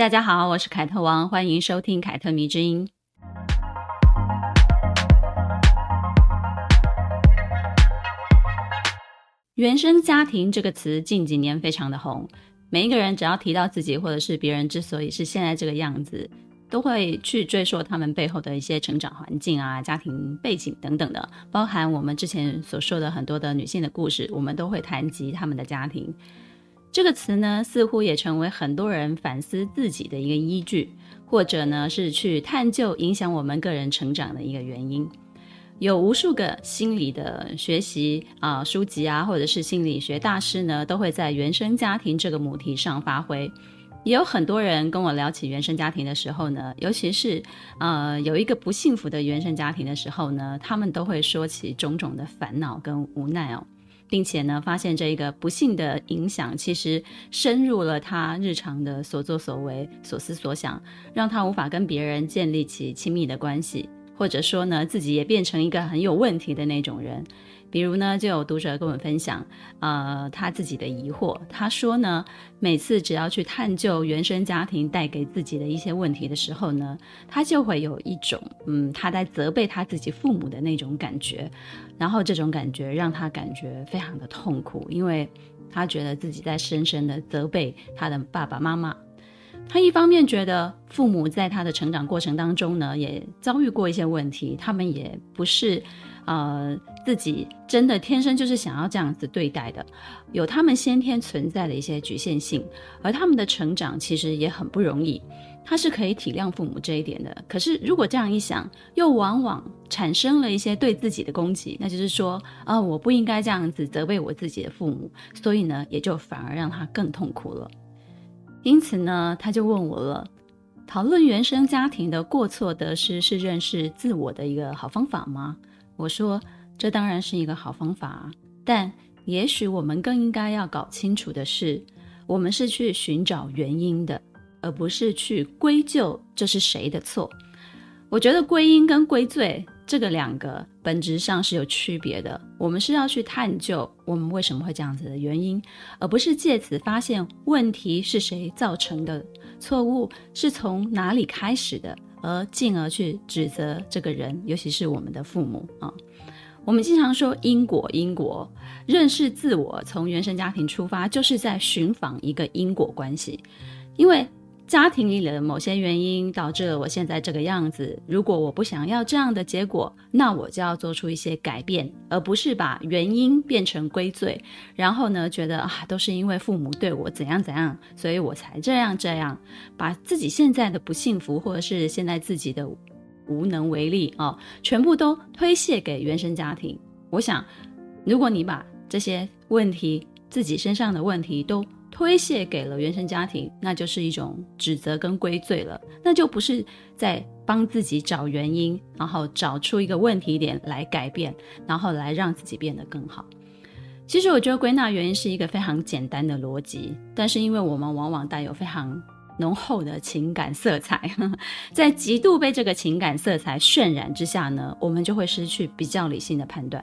大家好，我是凯特王，欢迎收听凯特迷之音。原生家庭这个词近几年非常的红，每一个人只要提到自己或者是别人之所以是现在这个样子，都会去追溯他们背后的一些成长环境啊、家庭背景等等的，包含我们之前所说的很多的女性的故事，我们都会谈及他们的家庭。这个词呢，似乎也成为很多人反思自己的一个依据，或者呢是去探究影响我们个人成长的一个原因。有无数个心理的学习啊书籍啊，或者是心理学大师呢，都会在原生家庭这个母题上发挥。也有很多人跟我聊起原生家庭的时候呢，尤其是呃有一个不幸福的原生家庭的时候呢，他们都会说起种种的烦恼跟无奈哦，并且呢，发现这一个不幸的影响其实深入了他日常的所作所为、所思所想，让他无法跟别人建立起亲密的关系。或者说呢，自己也变成一个很有问题的那种人。比如呢，就有读者跟我们分享，呃，他自己的疑惑。他说呢，每次只要去探究原生家庭带给自己的一些问题的时候呢，他就会有一种，嗯，他在责备他自己父母的那种感觉。然后这种感觉让他感觉非常的痛苦，因为他觉得自己在深深的责备他的爸爸妈妈。他一方面觉得父母在他的成长过程当中呢，也遭遇过一些问题，他们也不是，呃，自己真的天生就是想要这样子对待的，有他们先天存在的一些局限性，而他们的成长其实也很不容易，他是可以体谅父母这一点的。可是如果这样一想，又往往产生了一些对自己的攻击，那就是说，啊、我不应该这样子责备我自己的父母，所以呢，也就反而让他更痛苦了。因此呢，他就问我了：讨论原生家庭的过错得失是认识自我的一个好方法吗？我说，这当然是一个好方法，但也许我们更应该要搞清楚的是，我们是去寻找原因的，而不是去归咎这是谁的错。我觉得归因跟归罪。这个两个本质上是有区别的，我们是要去探究我们为什么会这样子的原因，而不是借此发现问题是谁造成的，错误是从哪里开始的，而进而去指责这个人，尤其是我们的父母啊。我们经常说因果，因果，认识自我，从原生家庭出发，就是在寻访一个因果关系，因为。家庭里的某些原因导致了我现在这个样子。如果我不想要这样的结果，那我就要做出一些改变，而不是把原因变成归罪，然后呢，觉得啊，都是因为父母对我怎样怎样，所以我才这样这样，把自己现在的不幸福或者是现在自己的无能为力啊，全部都推卸给原生家庭。我想，如果你把这些问题，自己身上的问题都推卸给了原生家庭，那就是一种指责跟归罪了，那就不是在帮自己找原因，然后找出一个问题点来改变，然后来让自己变得更好。其实我觉得归纳原因是一个非常简单的逻辑，但是因为我们往往带有非常浓厚的情感色彩，在极度被这个情感色彩渲染之下呢，我们就会失去比较理性的判断。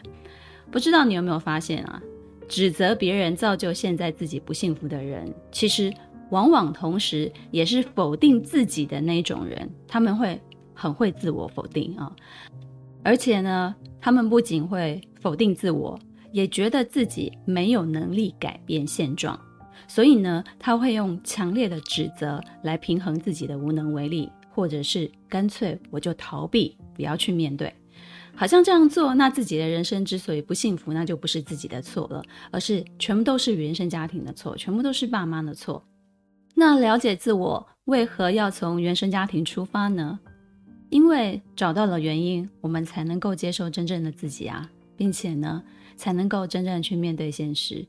不知道你有没有发现啊？指责别人造就现在自己不幸福的人，其实往往同时也是否定自己的那种人。他们会很会自我否定啊，而且呢，他们不仅会否定自我，也觉得自己没有能力改变现状。所以呢，他会用强烈的指责来平衡自己的无能为力，或者是干脆我就逃避，不要去面对。好像这样做，那自己的人生之所以不幸福，那就不是自己的错了，而是全部都是原生家庭的错，全部都是爸妈的错。那了解自我，为何要从原生家庭出发呢？因为找到了原因，我们才能够接受真正的自己啊，并且呢，才能够真正去面对现实。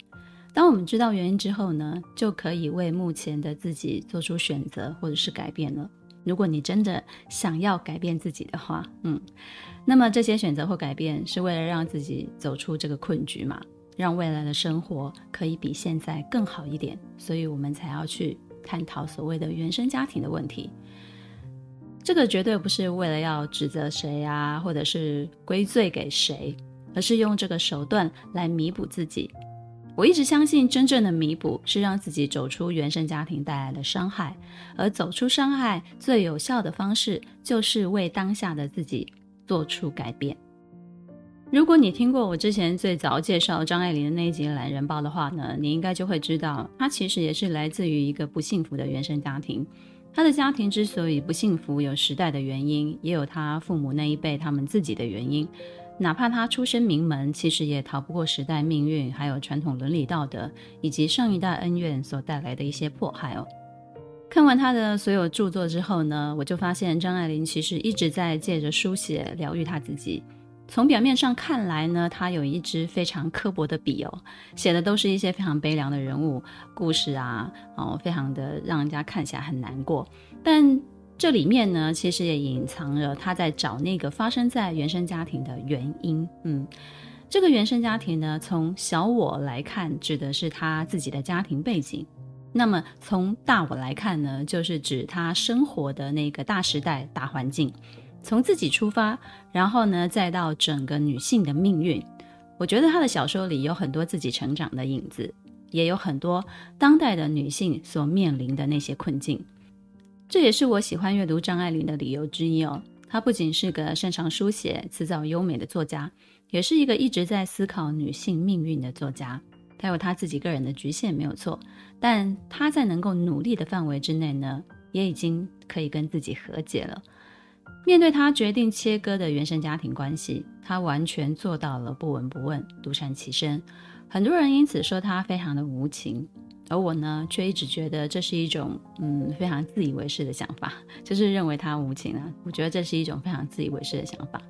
当我们知道原因之后呢，就可以为目前的自己做出选择或者是改变了。如果你真的想要改变自己的话，嗯，那么这些选择或改变是为了让自己走出这个困局嘛？让未来的生活可以比现在更好一点，所以我们才要去探讨所谓的原生家庭的问题。这个绝对不是为了要指责谁啊，或者是归罪给谁，而是用这个手段来弥补自己。我一直相信，真正的弥补是让自己走出原生家庭带来的伤害，而走出伤害最有效的方式，就是为当下的自己做出改变。如果你听过我之前最早介绍张爱玲的那一集《懒人包》的话呢，你应该就会知道，她其实也是来自于一个不幸福的原生家庭。她的家庭之所以不幸福，有时代的原因，也有她父母那一辈他们自己的原因。哪怕他出身名门，其实也逃不过时代命运，还有传统伦理道德，以及上一代恩怨所带来的一些迫害哦。看完他的所有著作之后呢，我就发现张爱玲其实一直在借着书写疗愈她自己。从表面上看来呢，他有一支非常刻薄的笔哦，写的都是一些非常悲凉的人物故事啊，哦，非常的让人家看起来很难过。但这里面呢，其实也隐藏着他在找那个发生在原生家庭的原因。嗯，这个原生家庭呢，从小我来看，指的是他自己的家庭背景；那么从大我来看呢，就是指他生活的那个大时代、大环境。从自己出发，然后呢，再到整个女性的命运。我觉得她的小说里有很多自己成长的影子，也有很多当代的女性所面临的那些困境。这也是我喜欢阅读张爱玲的理由之一哦。她不仅是个擅长书写、词藻优美的作家，也是一个一直在思考女性命运的作家。她有她自己个人的局限，没有错，但她在能够努力的范围之内呢，也已经可以跟自己和解了。面对她决定切割的原生家庭关系，她完全做到了不闻不问、独善其身。很多人因此说她非常的无情，而我呢，却一直觉得这是一种嗯非常自以为是的想法，就是认为他无情啊。我觉得这是一种非常自以为是的想法，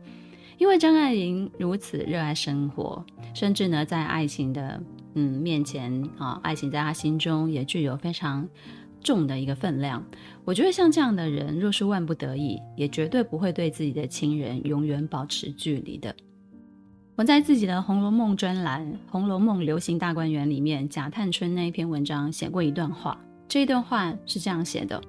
因为张爱玲如此热爱生活，甚至呢，在爱情的嗯面前啊，爱情在他心中也具有非常。重的一个分量，我觉得像这样的人，若是万不得已，也绝对不会对自己的亲人永远保持距离的。我在自己的《红楼梦》专栏《红楼梦流行大观园》里面，贾探春那一篇文章写过一段话，这一段话是这样写的：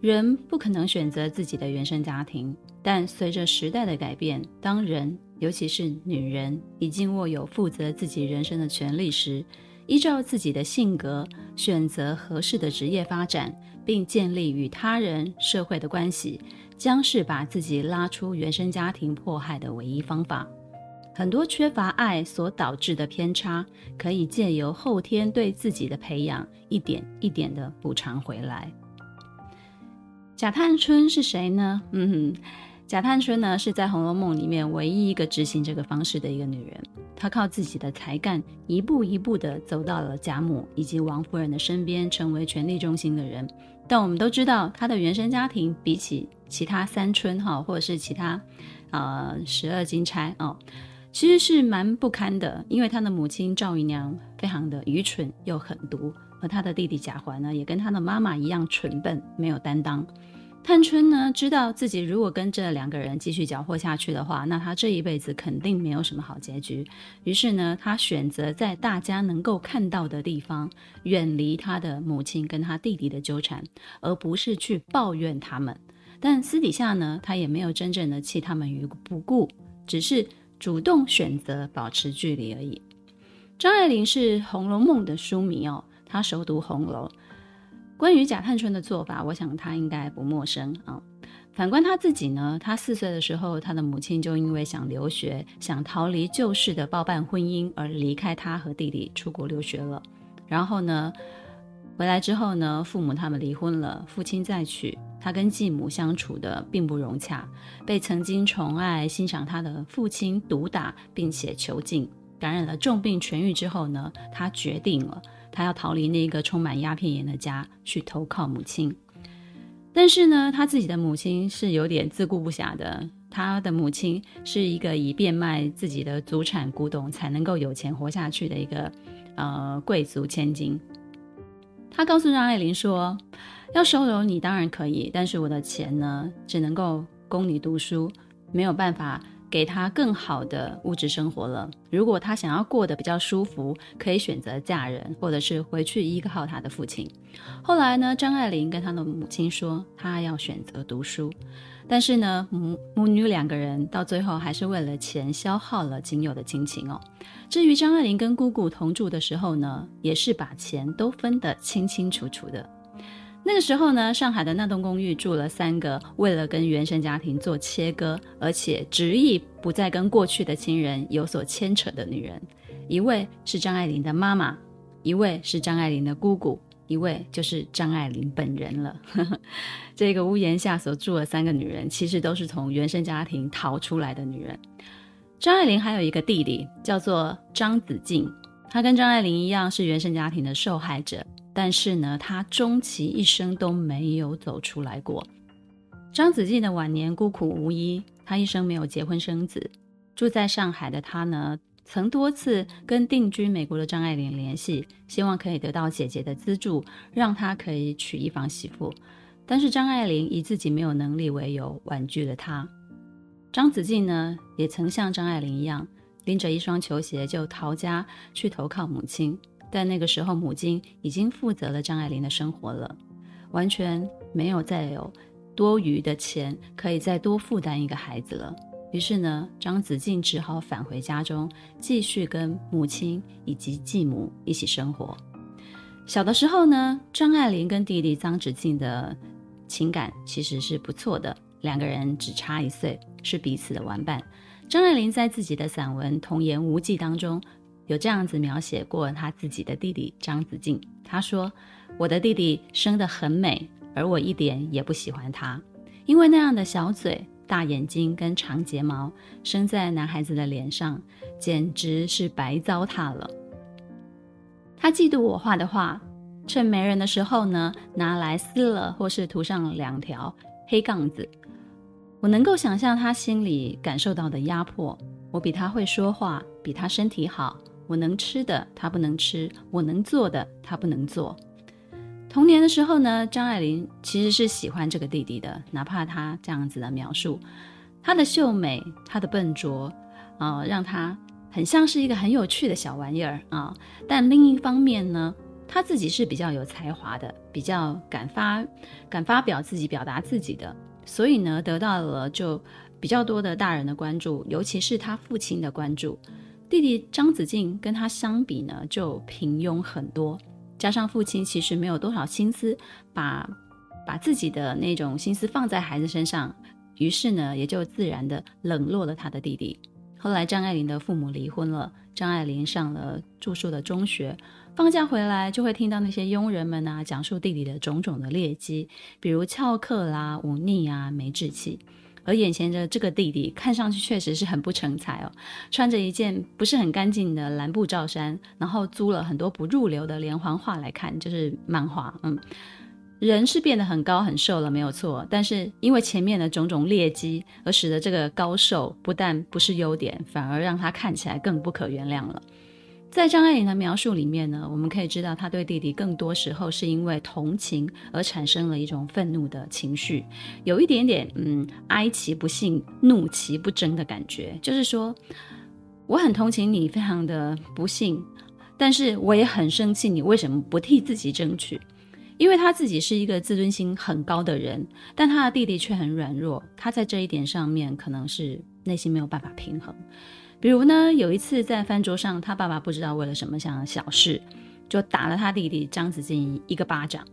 人不可能选择自己的原生家庭，但随着时代的改变，当人，尤其是女人，已经握有负责自己人生的权利时，依照自己的性格选择合适的职业发展，并建立与他人、社会的关系，将是把自己拉出原生家庭迫害的唯一方法。很多缺乏爱所导致的偏差，可以借由后天对自己的培养，一点一点的补偿回来。贾探春是谁呢？嗯。贾探春呢，是在《红楼梦》里面唯一一个执行这个方式的一个女人。她靠自己的才干，一步一步地走到了贾母以及王夫人的身边，成为权力中心的人。但我们都知道，她的原生家庭比起其他三春哈，或者是其他呃十二金钗哦，其实是蛮不堪的。因为他的母亲赵姨娘非常的愚蠢又狠毒，而他的弟弟贾环呢，也跟他的妈妈一样蠢笨，没有担当。探春呢，知道自己如果跟这两个人继续搅和下去的话，那他这一辈子肯定没有什么好结局。于是呢，他选择在大家能够看到的地方，远离他的母亲跟他弟弟的纠缠，而不是去抱怨他们。但私底下呢，他也没有真正的弃他们于不顾，只是主动选择保持距离而已。张爱玲是《红楼梦》的书迷哦，她熟读《红楼》。关于贾探春的做法，我想她应该不陌生啊。反观她自己呢，她四岁的时候，她的母亲就因为想留学，想逃离旧式的包办婚姻而离开她和弟弟出国留学了。然后呢，回来之后呢，父母他们离婚了，父亲再娶，他跟继母相处的并不融洽，被曾经宠爱欣赏他的父亲毒打，并且囚禁，感染了重病痊愈之后呢，他决定了。他要逃离那个充满鸦片盐的家，去投靠母亲。但是呢，他自己的母亲是有点自顾不暇的。他的母亲是一个以变卖自己的祖产古董才能够有钱活下去的一个呃贵族千金。他告诉张爱玲说：“要收留你当然可以，但是我的钱呢，只能够供你读书，没有办法给他更好的物质生活了。如果他想要过得比较舒服，可以选择嫁人，或者是回去依靠他的父亲。后来呢，张爱玲跟她的母亲说，她要选择读书。但是呢，母母女两个人到最后还是为了钱消耗了仅有的亲情哦。至于张爱玲跟姑姑同住的时候呢，也是把钱都分得清清楚楚的。那个时候呢，上海的那栋公寓住了三个为了跟原生家庭做切割，而且执意不再跟过去的亲人有所牵扯的女人。一位是张爱玲的妈妈，一位是张爱玲的姑姑，一位就是张爱玲本人了。这个屋檐下所住的三个女人，其实都是从原生家庭逃出来的女人。张爱玲还有一个弟弟，叫做张子静，他跟张爱玲一样是原生家庭的受害者。但是呢，他终其一生都没有走出来过。张子静的晚年孤苦无依，他一生没有结婚生子。住在上海的他呢，曾多次跟定居美国的张爱玲联系，希望可以得到姐姐的资助，让他可以娶一房媳妇。但是张爱玲以自己没有能力为由，婉拒了他。张子静呢，也曾像张爱玲一样，拎着一双球鞋就逃家去投靠母亲。但那个时候，母亲已经负责了张爱玲的生活了，完全没有再有多余的钱可以再多负担一个孩子了。于是呢，张子静只好返回家中，继续跟母亲以及继母一起生活。小的时候呢，张爱玲跟弟弟张子静的情感其实是不错的，两个人只差一岁，是彼此的玩伴。张爱玲在自己的散文《童言无忌》当中，有这样子描写过他自己的弟弟张子静，他说：“我的弟弟生得很美，而我一点也不喜欢他，因为那样的小嘴、大眼睛跟长睫毛生在男孩子的脸上，简直是白糟蹋了。他嫉妒我画的画，趁没人的时候呢，拿来撕了或是涂上两条黑杠子。我能够想象他心里感受到的压迫。我比他会说话，比他身体好。”我能吃的，他不能吃；我能做的，他不能做。童年的时候呢，张爱玲其实是喜欢这个弟弟的，哪怕他这样子的描述，他的秀美，他的笨拙，啊、让他很像是一个很有趣的小玩意儿啊。但另一方面呢，他自己是比较有才华的，比较敢发、敢发表自己、表达自己的，所以呢，得到了就比较多的大人的关注，尤其是他父亲的关注。弟弟张子静跟他相比呢，就平庸很多。加上父亲其实没有多少心思把把自己的那种心思放在孩子身上，于是呢，也就自然的冷落了他的弟弟。后来张爱玲的父母离婚了，张爱玲上了住宿的中学，放假回来就会听到那些佣人们啊讲述弟弟的种种的劣迹，比如翘课啦、忤逆啊、没志气。而眼前的这个弟弟看上去确实是很不成才哦，穿着一件不是很干净的蓝布罩衫，然后租了很多不入流的连环画来看，就是漫画。嗯，人是变得很高很瘦了，没有错，但是因为前面的种种劣迹，而使得这个高瘦不但不是优点，反而让他看起来更不可原谅了。在张爱玲的描述里面呢，我们可以知道，她对弟弟更多时候是因为同情而产生了一种愤怒的情绪，有一点点嗯哀其不幸，怒其不争的感觉。就是说，我很同情你，非常的不幸，但是我也很生气，你为什么不替自己争取？因为他自己是一个自尊心很高的人，但他的弟弟却很软弱，他在这一点上面可能是内心没有办法平衡。比如呢，有一次在饭桌上，他爸爸不知道为了什么想的小事，就打了他弟弟张子静一个巴掌。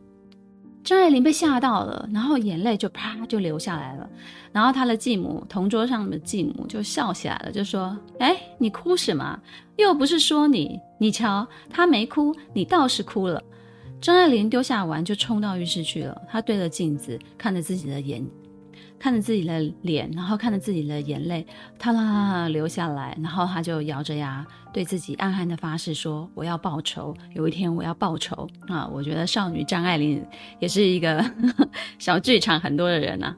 张爱玲被吓到了，然后眼泪就啪就流下来了。然后他的继母，同桌上的继母就笑起来了，就说：“哎，你哭什么？又不是说你，你瞧他没哭，你倒是哭了。”张爱玲丢下碗就冲到浴室去了。她对着镜子看着自己的眼。看着自己的脸，然后看着自己的眼泪，哗啦流下来，然后他就咬着牙对自己暗暗的发誓说：“我要报仇，有一天我要报仇啊！”我觉得少女张爱玲也是一个 小剧场很多的人啊。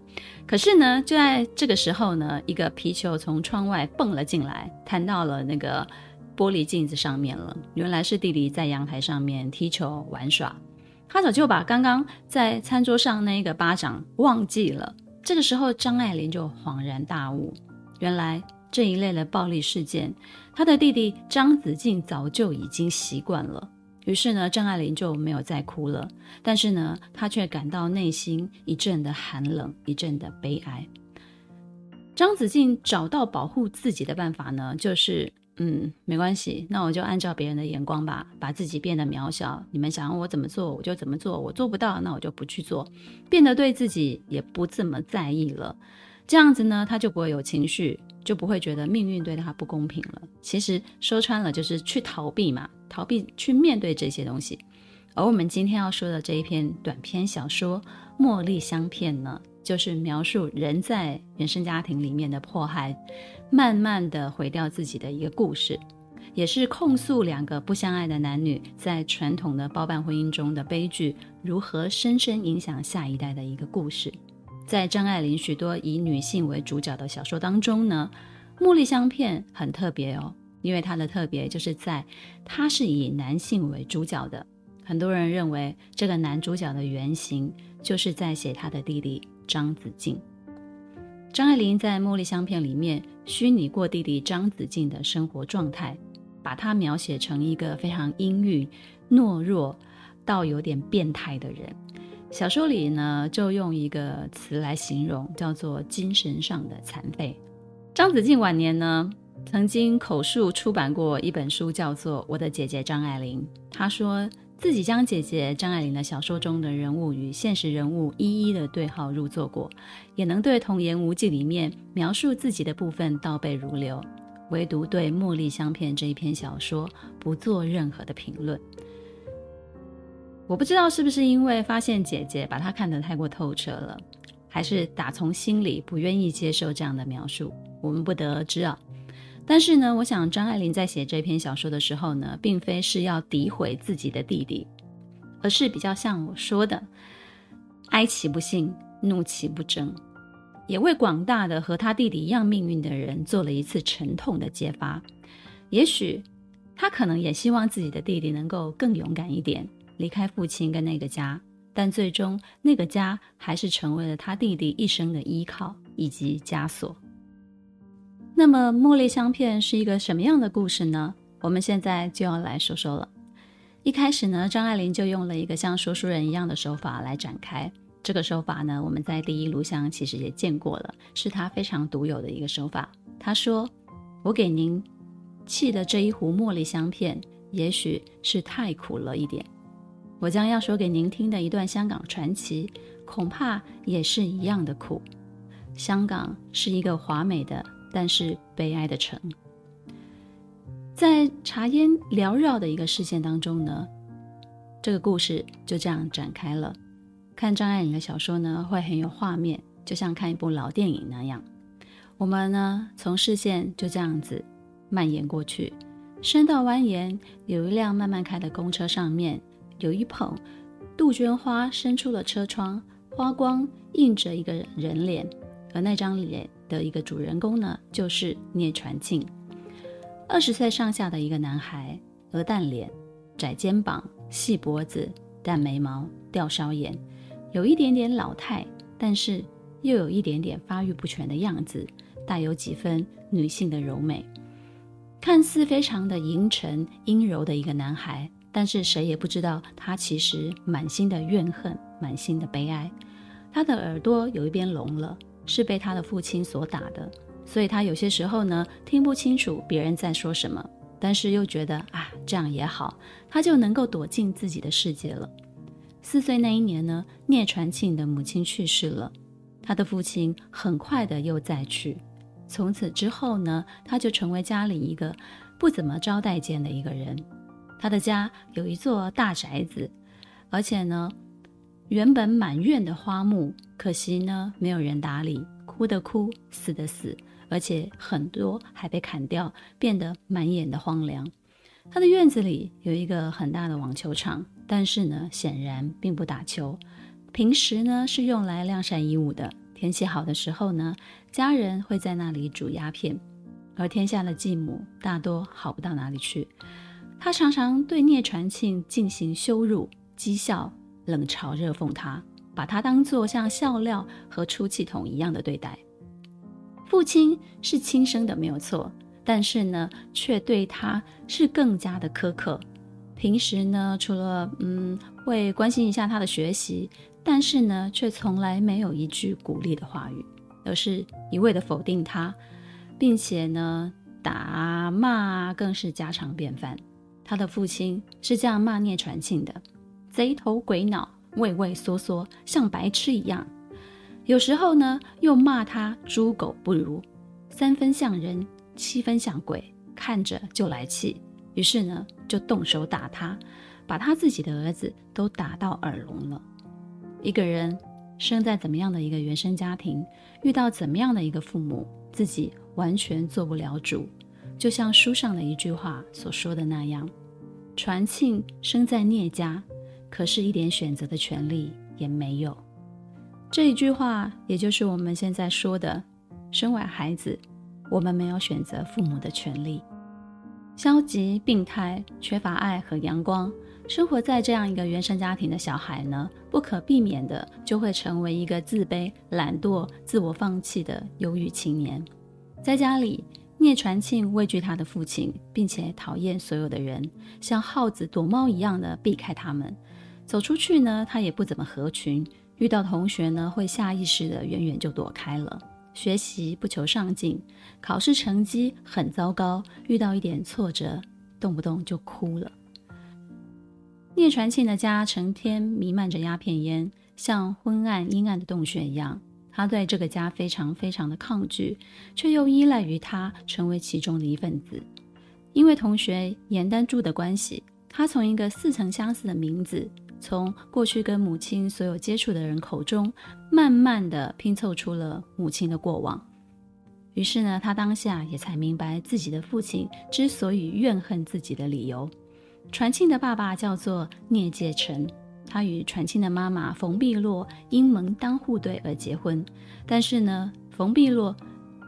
可是呢，就在这个时候呢，一个皮球从窗外蹦了进来，弹到了那个玻璃镜子上面了。原来是弟弟在阳台上面踢球玩耍，他早就把刚刚在餐桌上那个巴掌忘记了。这个时候，张爱玲就恍然大悟，原来这一类的暴力事件，她的弟弟张子静早就已经习惯了。于是呢，张爱玲就没有再哭了。但是呢，她却感到内心一阵的寒冷，一阵的悲哀。张子静找到保护自己的办法呢，就是嗯，没关系，那我就按照别人的眼光吧，把自己变得渺小。你们想让我怎么做，我就怎么做。我做不到，那我就不去做，变得对自己也不这么在意了。这样子呢，他就不会有情绪，就不会觉得命运对他不公平了。其实说穿了，就是去逃避嘛。逃避去面对这些东西，而我们今天要说的这一篇短篇小说《茉莉香片》呢，就是描述人在原生家庭里面的迫害，慢慢的毁掉自己的一个故事，也是控诉两个不相爱的男女在传统的包办婚姻中的悲剧如何深深影响下一代的一个故事。在张爱玲许多以女性为主角的小说当中呢，《茉莉香片》很特别哦。因为它的特别就是在，它是以男性为主角的。很多人认为这个男主角的原型就是在写他的弟弟张子静。张爱玲在《茉莉香片》里面虚拟过弟弟张子静的生活状态，把他描写成一个非常阴郁、懦弱到有点变态的人。小说里呢，就用一个词来形容，叫做“精神上的残废”。张子静晚年呢，曾经口述出版过一本书，叫做《我的姐姐张爱玲》。她说自己将姐姐张爱玲的小说中的人物与现实人物一一的对号入座过，也能对《童言无忌》里面描述自己的部分倒背如流，唯独对《茉莉香片》这一篇小说不做任何的评论。我不知道是不是因为发现姐姐把她看得太过透彻了，还是打从心里不愿意接受这样的描述，我们不得而知啊。但是呢，我想张爱玲在写这篇小说的时候呢，并非是要诋毁自己的弟弟，而是比较像我说的，哀其不幸，怒其不争，也为广大的和他弟弟一样命运的人做了一次沉痛的揭发。也许他可能也希望自己的弟弟能够更勇敢一点，离开父亲跟那个家，但最终那个家还是成为了他弟弟一生的依靠以及枷锁。那么，茉莉香片是一个什么样的故事呢？我们现在就要来说说了。一开始呢，张爱玲就用了一个像说书人一样的手法来展开。这个手法呢，我们在第一炉香其实也见过了，是她非常独有的一个手法。她说：“我给您沏的这一壶茉莉香片，也许是太苦了一点。我将要说给您听的一段香港传奇，恐怕也是一样的苦。香港是一个华美的。”但是悲哀的城，在茶烟缭绕的一个视线当中呢，这个故事就这样展开了。看张爱玲的小说呢，会很有画面，就像看一部老电影那样。我们呢，从视线就这样子蔓延过去，伸到蜿蜒，有一辆慢慢开的公车，上面有一捧杜鹃花伸出了车窗，花光映着一个人脸，而那张脸。的一个主人公呢，就是聂传庆，二十岁上下的一个男孩，鹅蛋脸、窄肩膀、细脖子、淡眉毛、吊梢眼，有一点点老态，但是又有一点点发育不全的样子，带有几分女性的柔美，看似非常的阴沉阴柔的一个男孩，但是谁也不知道他其实满心的怨恨，满心的悲哀。他的耳朵有一边聋了。是被他的父亲所打的，所以他有些时候呢，听不清楚别人在说什么，但是又觉得啊，这样也好，他就能够躲进自己的世界了。四岁那一年呢，聂传庆的母亲去世了，他的父亲很快的又再去，从此之后呢，他就成为家里一个不怎么招待见的一个人。他的家有一座大宅子，而且呢，原本满院的花木，可惜呢，没有人打理，枯的枯，死的死，而且很多还被砍掉，变得满眼的荒凉。他的院子里有一个很大的网球场，但是呢，显然并不打球。平时呢，是用来晾晒衣物的。天气好的时候呢，家人会在那里煮鸦片，而天下的继母大多好不到哪里去。他常常对聂传庆进行羞辱、讥笑。冷嘲热讽他，把他当作像笑料和出气筒一样的对待。父亲是亲生的没有错，但是呢，却对他是更加的苛刻。平时呢，除了嗯会关心一下他的学习，但是呢，却从来没有一句鼓励的话语，而是一味的否定他，并且呢，打骂更是家常便饭。他的父亲是这样骂聂传庆的：贼头鬼脑，畏畏缩缩，像白痴一样。有时候呢，又骂他猪狗不如，三分像人，七分像鬼，看着就来气。于是呢，就动手打他，把他自己的儿子都打到耳聋了。一个人生在怎么样的一个原生家庭，遇到怎么样的一个父母，自己完全做不了主。就像书上的一句话所说的那样，传庆生在聂家，可是一点选择的权利也没有。这一句话，也就是我们现在说的，生完孩子，我们没有选择父母的权利。消极、病态、缺乏爱和阳光，生活在这样一个原生家庭的小孩呢，不可避免的就会成为一个自卑、懒惰、自我放弃的忧郁青年。在家里，聂传庆畏惧他的父亲，并且讨厌所有的人，像耗子躲猫一样的避开他们。走出去呢，他也不怎么合群，遇到同学呢，会下意识的远远就躲开了。学习不求上进，考试成绩很糟糕，遇到一点挫折，动不动就哭了。聂传庆的家成天弥漫着鸦片烟，像昏暗阴暗的洞穴一样。他对这个家非常非常的抗拒，却又依赖于他成为其中的一份子。因为同学严丹柱的关系，他从一个似曾相识的名字。从过去跟母亲所有接触的人口中，慢慢的拼凑出了母亲的过往。于是呢，他当下也才明白自己的父亲之所以怨恨自己的理由。传庆的爸爸叫做聂介臣，他与传庆的妈妈冯碧落因门当户对而结婚。但是呢，冯碧落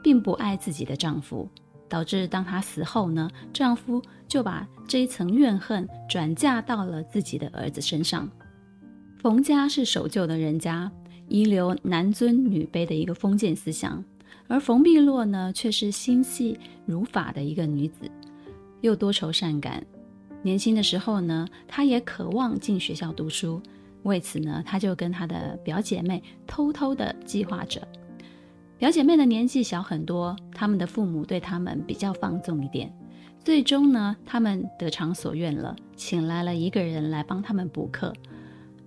并不爱自己的丈夫。导致当她死后呢，丈夫就把这一层怨恨转嫁到了自己的儿子身上。冯家是守旧的人家，遗留男尊女卑的一个封建思想，而冯碧落呢，却是心细如发的一个女子，又多愁善感。年轻的时候呢，她也渴望进学校读书，为此呢，她就跟她的表姐妹偷偷的计划着。表姐妹的年纪小很多，他们的父母对他们比较放纵一点。最终呢，他们得偿所愿了，请来了一个人来帮他们补课。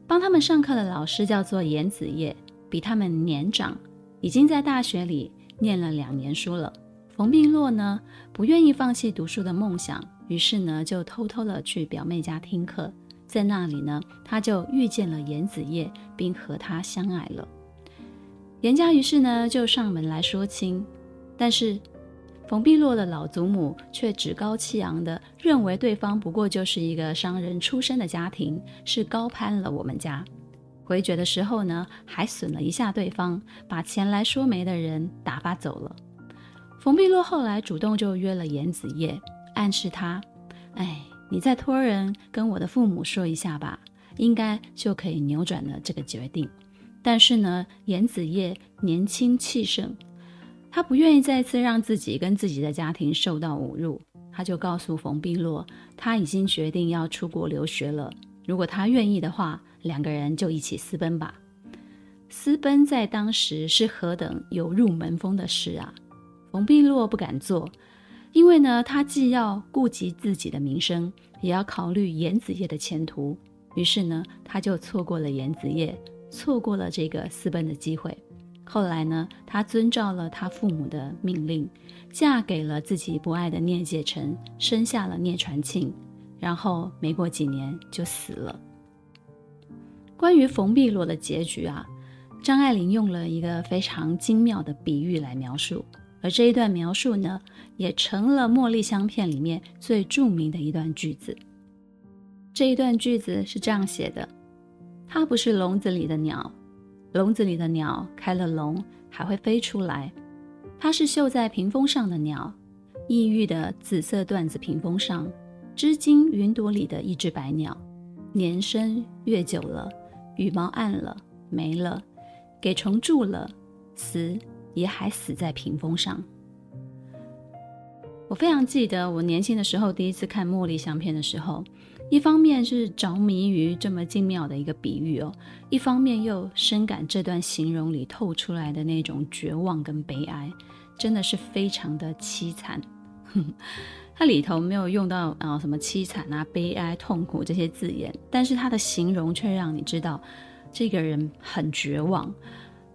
帮他们上课的老师叫做严子业，比他们年长，已经在大学里念了两年书了。冯碧落呢，不愿意放弃读书的梦想，于是呢，就偷偷的去表妹家听课。在那里呢，他就遇见了严子业，并和他相爱了。严家于是呢就上门来说亲，但是冯碧落的老祖母却趾高气扬地认为对方不过就是一个商人出身的家庭，是高攀了我们家。回绝的时候呢，还损了一下对方，把前来说媒的人打发走了。冯碧落后来主动就约了严子夜，暗示他：“哎，你再托人跟我的父母说一下吧，应该就可以扭转了这个决定。”但是呢，严子夜年轻气盛，他不愿意再次让自己跟自己的家庭受到侮辱，他就告诉冯碧落，他已经决定要出国留学了。如果他愿意的话，两个人就一起私奔吧。私奔在当时是何等有入门风的事啊！冯碧落不敢做，因为呢，他既要顾及自己的名声，也要考虑严子业的前途。于是呢，他就错过了严子业。错过了这个私奔的机会。后来呢，她遵照了她父母的命令，嫁给了自己不爱的聂介成，生下了聂传庆，然后没过几年就死了。关于冯碧落的结局啊，张爱玲用了一个非常精妙的比喻来描述，而这一段描述呢，也成了《茉莉香片》里面最著名的一段句子。这一段句子是这样写的。它不是笼子里的鸟，笼子里的鸟开了笼还会飞出来。它是绣在屏风上的鸟，异域的紫色缎子屏风上，织金云朵里的一只白鸟。年深月久了，羽毛暗了没了，给虫蛀了，死也还死在屏风上。我非常记得我年轻的时候第一次看茉莉香片的时候，一方面是着迷于这么精妙的一个比喻哦，一方面又深感这段形容里透出来的那种绝望跟悲哀，真的是非常的凄惨。它里头没有用到啊什么凄惨啊、悲哀、痛苦这些字眼，但是它的形容却让你知道这个人很绝望。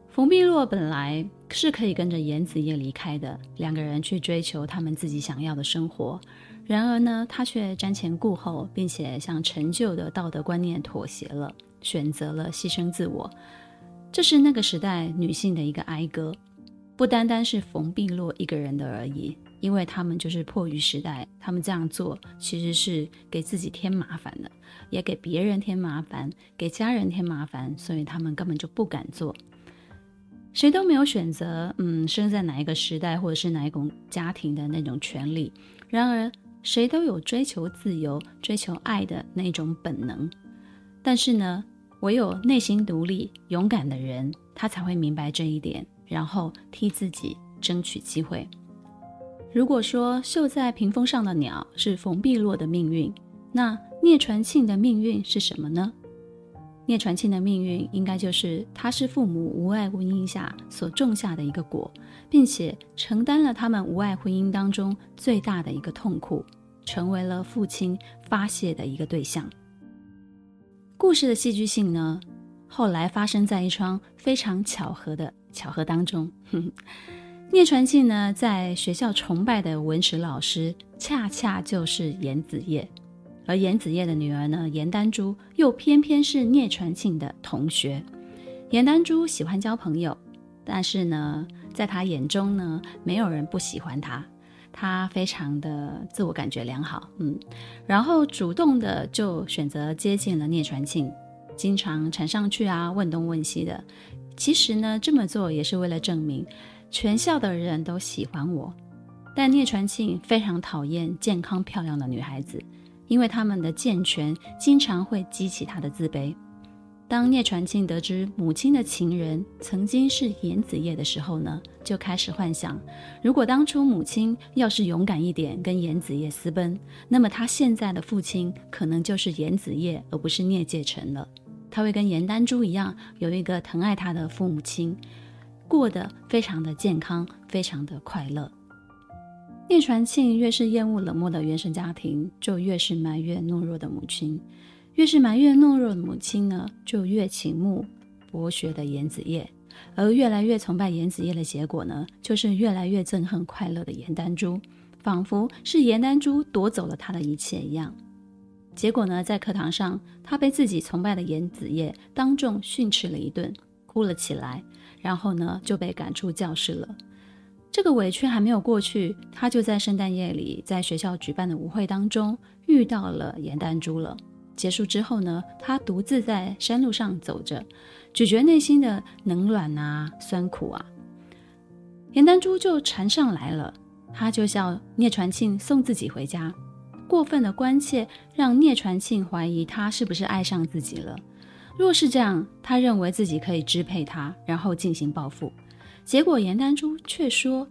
冯碧落本来是可以跟着颜子夜离开的，两个人去追求他们自己想要的生活。然而呢，他却瞻前顾后，并且向陈旧的道德观念妥协了，选择了牺牲自我。这是那个时代女性的一个哀歌，不单单是冯碧落一个人的而已。因为他们就是迫于时代，他们这样做其实是给自己添麻烦的，也给别人添麻烦，给家人添麻烦，所以他们根本就不敢做。谁都没有选择，嗯，生在哪一个时代或者是哪一种家庭的那种权利。然而，谁都有追求自由、追求爱的那种本能。但是呢，唯有内心独立、勇敢的人，他才会明白这一点，然后替自己争取机会。如果说绣在屏风上的鸟是冯碧落的命运，那聂传庆的命运是什么呢？聂传庆的命运应该就是他是父母无爱婚姻下所种下的一个果，并且承担了他们无爱婚姻当中最大的一个痛苦，成为了父亲发泄的一个对象。故事的戏剧性呢，后来发生在一桩非常巧合的巧合当中。聂传庆呢，在学校崇拜的文史老师，恰恰就是严子夜，而颜子夜的女儿呢，颜丹珠，又偏偏是聂传庆的同学。颜丹珠喜欢交朋友，但是呢，在她眼中呢，没有人不喜欢她，她非常的自我感觉良好，嗯，然后主动的就选择接近了聂传庆，经常缠上去啊，问东问西的。其实呢，这么做也是为了证明。全校的人都喜欢我，但聂传庆非常讨厌健康漂亮的女孩子，因为他们的健全经常会激起他的自卑。当聂传庆得知母亲的情人曾经是严子夜的时候呢，就开始幻想，如果当初母亲要是勇敢一点，跟严子夜私奔，那么他现在的父亲可能就是严子夜，而不是聂介成了。他会跟颜丹珠一样，有一个疼爱他的父母亲。过得非常的健康，非常的快乐。聂传庆越是厌恶冷漠的原生家庭，就越是埋怨懦弱的母亲；越是埋怨懦弱的母亲呢，就越倾慕博学的严子夜。而越来越崇拜严子夜的结果呢，就是越来越憎恨快乐的颜丹珠，仿佛是颜丹珠夺走了他的一切一样。结果呢，在课堂上，他被自己崇拜的严子夜当众训斥了一顿，哭了起来。然后呢，就被赶出教室了。这个委屈还没有过去，他就在圣诞夜里，在学校举办的舞会当中遇到了颜丹珠了。结束之后呢，他独自在山路上走着，咀嚼内心的冷暖啊、酸苦啊。颜丹珠就缠上来了，他就叫聂传庆送自己回家。过分的关切让聂传庆怀疑他是不是爱上自己了。若是这样，他认为自己可以支配他，然后进行报复。结果颜丹珠却说：“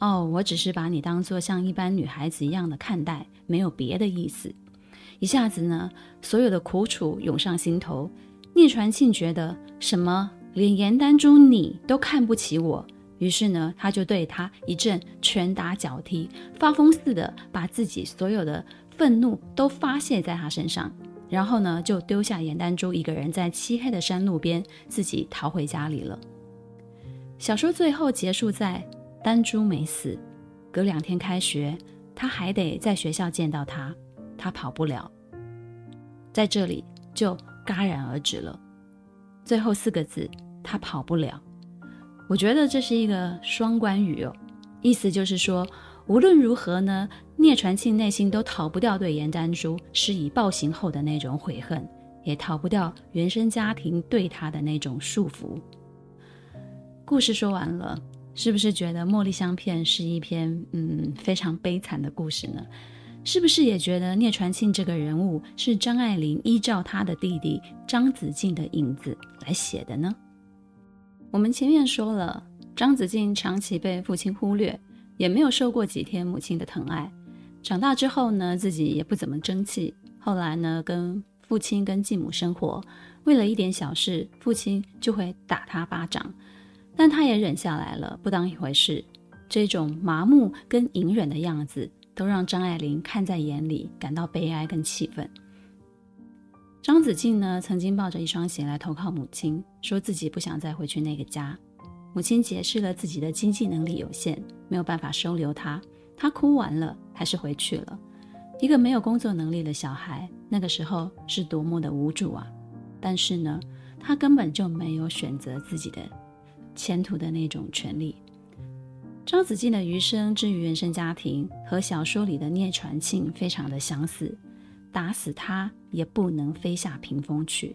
哦，我只是把你当作像一般女孩子一样的看待，没有别的意思。”一下子呢，所有的苦楚涌上心头。聂传庆觉得什么，连颜丹珠你都看不起我，于是呢，他就对他一阵拳打脚踢，发疯似的把自己所有的愤怒都发泄在他身上。然后呢，就丢下颜丹珠一个人在漆黑的山路边，自己逃回家里了。小说最后结束在丹珠没死，隔两天开学，他还得在学校见到他，他跑不了，在这里就戛然而止了。最后四个字，他跑不了。我觉得这是一个双关语哦，意思就是说。无论如何呢，聂传庆内心都逃不掉对颜丹珠施以暴行后的那种悔恨，也逃不掉原生家庭对他的那种束缚。故事说完了，是不是觉得《茉莉香片》是一篇嗯非常悲惨的故事呢？是不是也觉得聂传庆这个人物是张爱玲依照他的弟弟张子静的影子来写的呢？我们前面说了。张子静长期被父亲忽略，也没有受过几天母亲的疼爱。长大之后呢，自己也不怎么争气。后来呢，跟父亲跟继母生活，为了一点小事，父亲就会打他巴掌，但他也忍下来了，不当一回事。这种麻木跟隐忍的样子，都让张爱玲看在眼里，感到悲哀跟气愤。张子静呢，曾经抱着一双鞋来投靠母亲，说自己不想再回去那个家。母亲解释了自己的经济能力有限，没有办法收留他。他哭完了，还是回去了。一个没有工作能力的小孩，那个时候是多么的无助啊！但是呢，他根本就没有选择自己的前途的那种权利。张子静的余生之于原生家庭，和小说里的聂传庆非常的相似。打死他也不能飞下屏风去。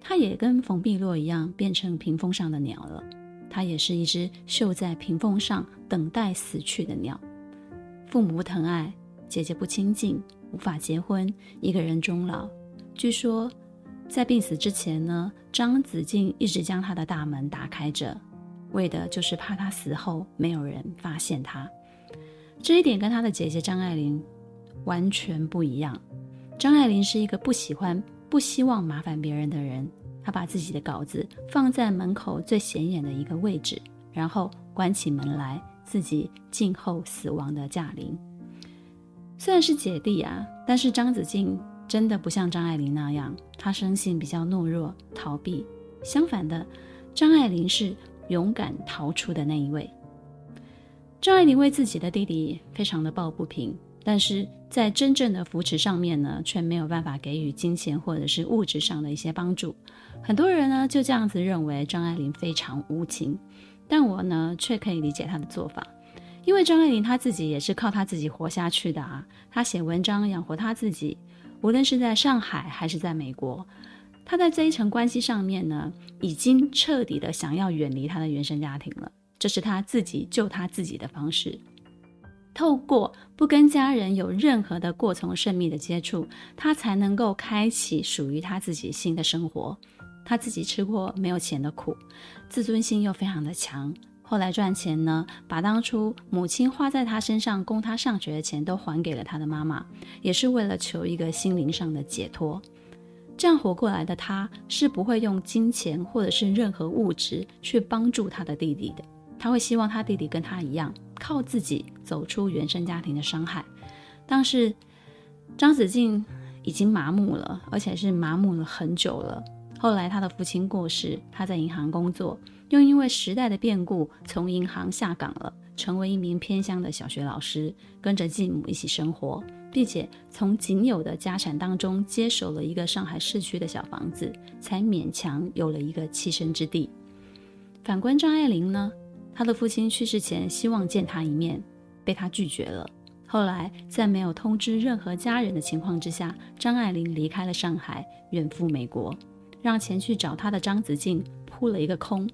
他也跟冯碧落一样，变成屏风上的鸟了。他也是一只绣在屏风上等待死去的鸟。父母不疼爱，姐姐不亲近，无法结婚，一个人终老。据说在病死之前呢，张子静一直将他的大门打开着。为的就是怕他死后没有人发现他，这一点跟他的姐姐张爱玲完全不一样。张爱玲是一个不喜欢、不希望麻烦别人的人，她把自己的稿子放在门口最显眼的一个位置，然后关起门来，自己静候死亡的驾临。虽然是姐弟啊，但是张子静真的不像张爱玲那样，她生性比较懦弱、逃避。相反的，张爱玲是。勇敢逃出的那一位。张爱玲为自己的弟弟非常的抱不平，但是在真正的扶持上面呢，却没有办法给予金钱或者是物质上的一些帮助。很多人呢就这样子认为张爱玲非常无情，但我呢却可以理解她的做法，因为张爱玲她自己也是靠她自己活下去的啊，她写文章养活她自己，无论是在上海还是在美国。他在这一层关系上面呢，已经彻底的想要远离他的原生家庭了。这是他自己救他自己的方式，透过不跟家人有任何的过从甚密的接触，他才能够开启属于他自己新的生活。他自己吃过没有钱的苦，自尊心又非常的强。后来赚钱呢，把当初母亲花在他身上供他上学的钱都还给了他的妈妈，也是为了求一个心灵上的解脱。这样活过来的他，是不会用金钱或者是任何物质去帮助他的弟弟的。他会希望他弟弟跟他一样，靠自己走出原生家庭的伤害。但是张子静已经麻木了，而且是麻木了很久了。后来他的父亲过世，他在银行工作，又因为时代的变故，从银行下岗了，成为一名偏乡的小学老师，跟着继母一起生活。并且从仅有的家产当中接手了一个上海市区的小房子，才勉强有了一个栖身之地。反观张爱玲呢，她的父亲去世前希望见她一面，被她拒绝了。后来在没有通知任何家人的情况之下，张爱玲离开了上海，远赴美国，让前去找她的张子静扑了一个空。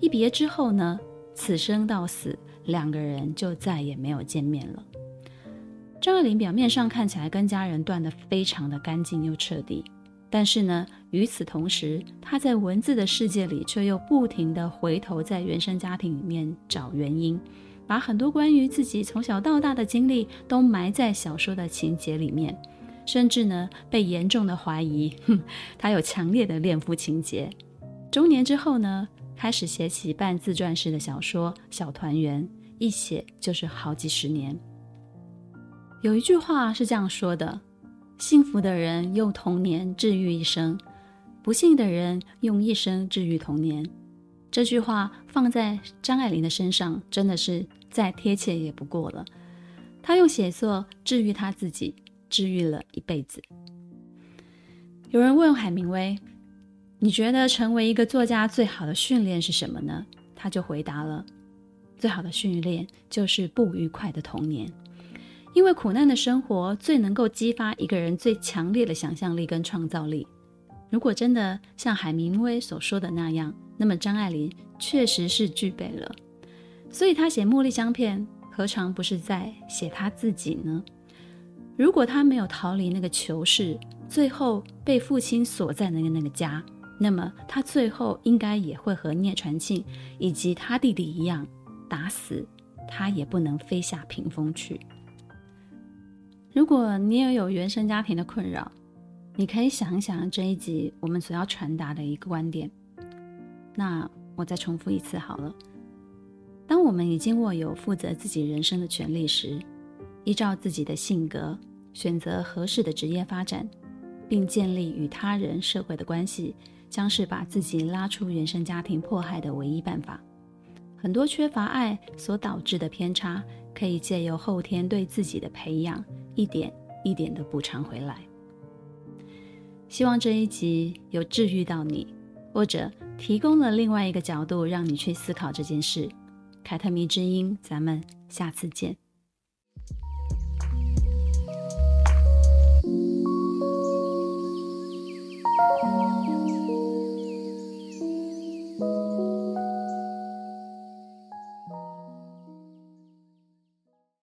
一别之后呢，此生到死，两个人就再也没有见面了。张爱玲表面上看起来跟家人断得非常的干净又彻底，但是呢，与此同时，她在文字的世界里却又不停地回头在原生家庭里面找原因，把很多关于自己从小到大的经历都埋在小说的情节里面，甚至呢，被严重的怀疑，哼，她有强烈的恋父情节。中年之后呢，开始写起半自传式的小说《小团圆》，一写就是好几十年。有一句话是这样说的：幸福的人用童年治愈一生，不幸的人用一生治愈童年。这句话放在张爱玲的身上，真的是再贴切也不过了。她用写作治愈她自己，治愈了一辈子。有人问海明威：“你觉得成为一个作家最好的训练是什么呢？”他就回答了：“最好的训练就是不愉快的童年。”因为苦难的生活最能够激发一个人最强烈的想象力跟创造力。如果真的像海明威所说的那样，那么张爱玲确实是具备了。所以她写《茉莉香片》，何尝不是在写她自己呢？如果她没有逃离那个囚室，最后被父亲锁在那个那个家，那么他最后应该也会和聂传庆以及他弟弟一样，打死他也不能飞下屏风去。如果你也有原生家庭的困扰，你可以想一想这一集我们所要传达的一个观点。那我再重复一次好了。当我们已经握有负责自己人生的权利时，依照自己的性格选择合适的职业发展，并建立与他人、社会的关系，将是把自己拉出原生家庭迫害的唯一办法。很多缺乏爱所导致的偏差，可以借由后天对自己的培养，一点一点的补偿回来。希望这一集有治愈到你，或者提供了另外一个角度让你去思考这件事。凯特迷之音，咱们下次见。